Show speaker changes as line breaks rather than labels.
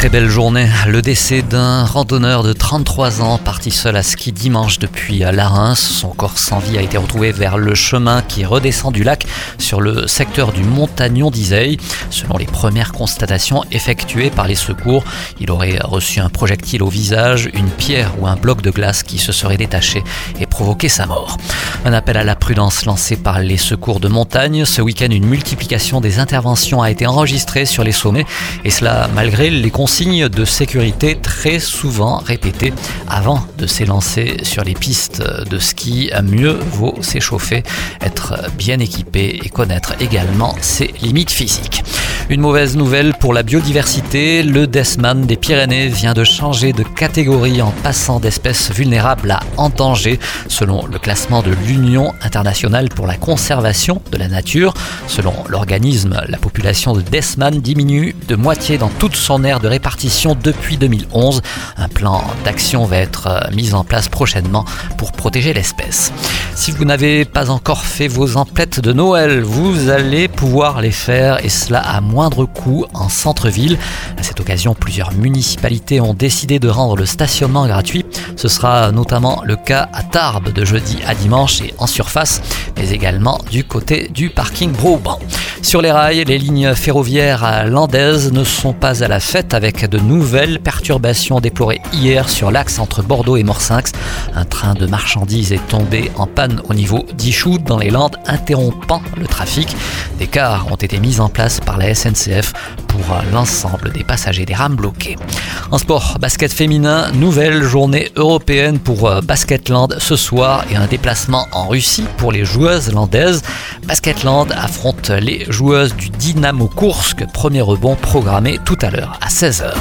Très belle journée. Le décès d'un randonneur de 33 ans parti seul à ski dimanche depuis la. Son corps sans vie a été retrouvé vers le chemin qui redescend du lac sur le secteur du Montagnon d'Iseille. Selon les premières constatations effectuées par les secours, il aurait reçu un projectile au visage, une pierre ou un bloc de glace qui se serait détaché et provoqué sa mort. Un appel à la prudence lancé par les secours de montagne. Ce week-end, une multiplication des interventions a été enregistrée sur les sommets et cela malgré les conséquences consignes de sécurité très souvent répétées avant de s'élancer sur les pistes de ski. Mieux vaut s'échauffer, être bien équipé et connaître également ses limites physiques. Une mauvaise nouvelle pour la biodiversité, le Desman des Pyrénées vient de changer de catégorie en passant d'espèces vulnérables à en danger, selon le classement de l'Union internationale pour la conservation de la nature. Selon l'organisme, la population de Desman diminue de moitié dans toute son aire de répartition depuis 2011. Un plan d'action va être euh, mis en place prochainement pour protéger l'espèce. Si vous n'avez pas encore fait vos emplettes de Noël, vous allez pouvoir les faire et cela à moins moindre coût en centre-ville. À cette occasion, plusieurs municipalités ont décidé de rendre le stationnement gratuit. Ce sera notamment le cas à Tarbes de jeudi à dimanche et en surface, mais également du côté du parking Broban. Sur les rails, les lignes ferroviaires landaises ne sont pas à la fête avec de nouvelles perturbations déplorées hier sur l'axe entre Bordeaux et Morsinx. Un train de marchandises est tombé en panne au niveau d'Ichoud dans les Landes, interrompant le trafic. Des cars ont été mis en place par la SNCF pour l'ensemble des passagers des rames bloquées. En sport, basket féminin, nouvelle journée européenne pour euh, Basketland ce soir et un déplacement en Russie pour les joueuses landaises. Basketland affronte les joueuses du Dynamo Kursk, premier rebond programmé tout à l'heure à 16h.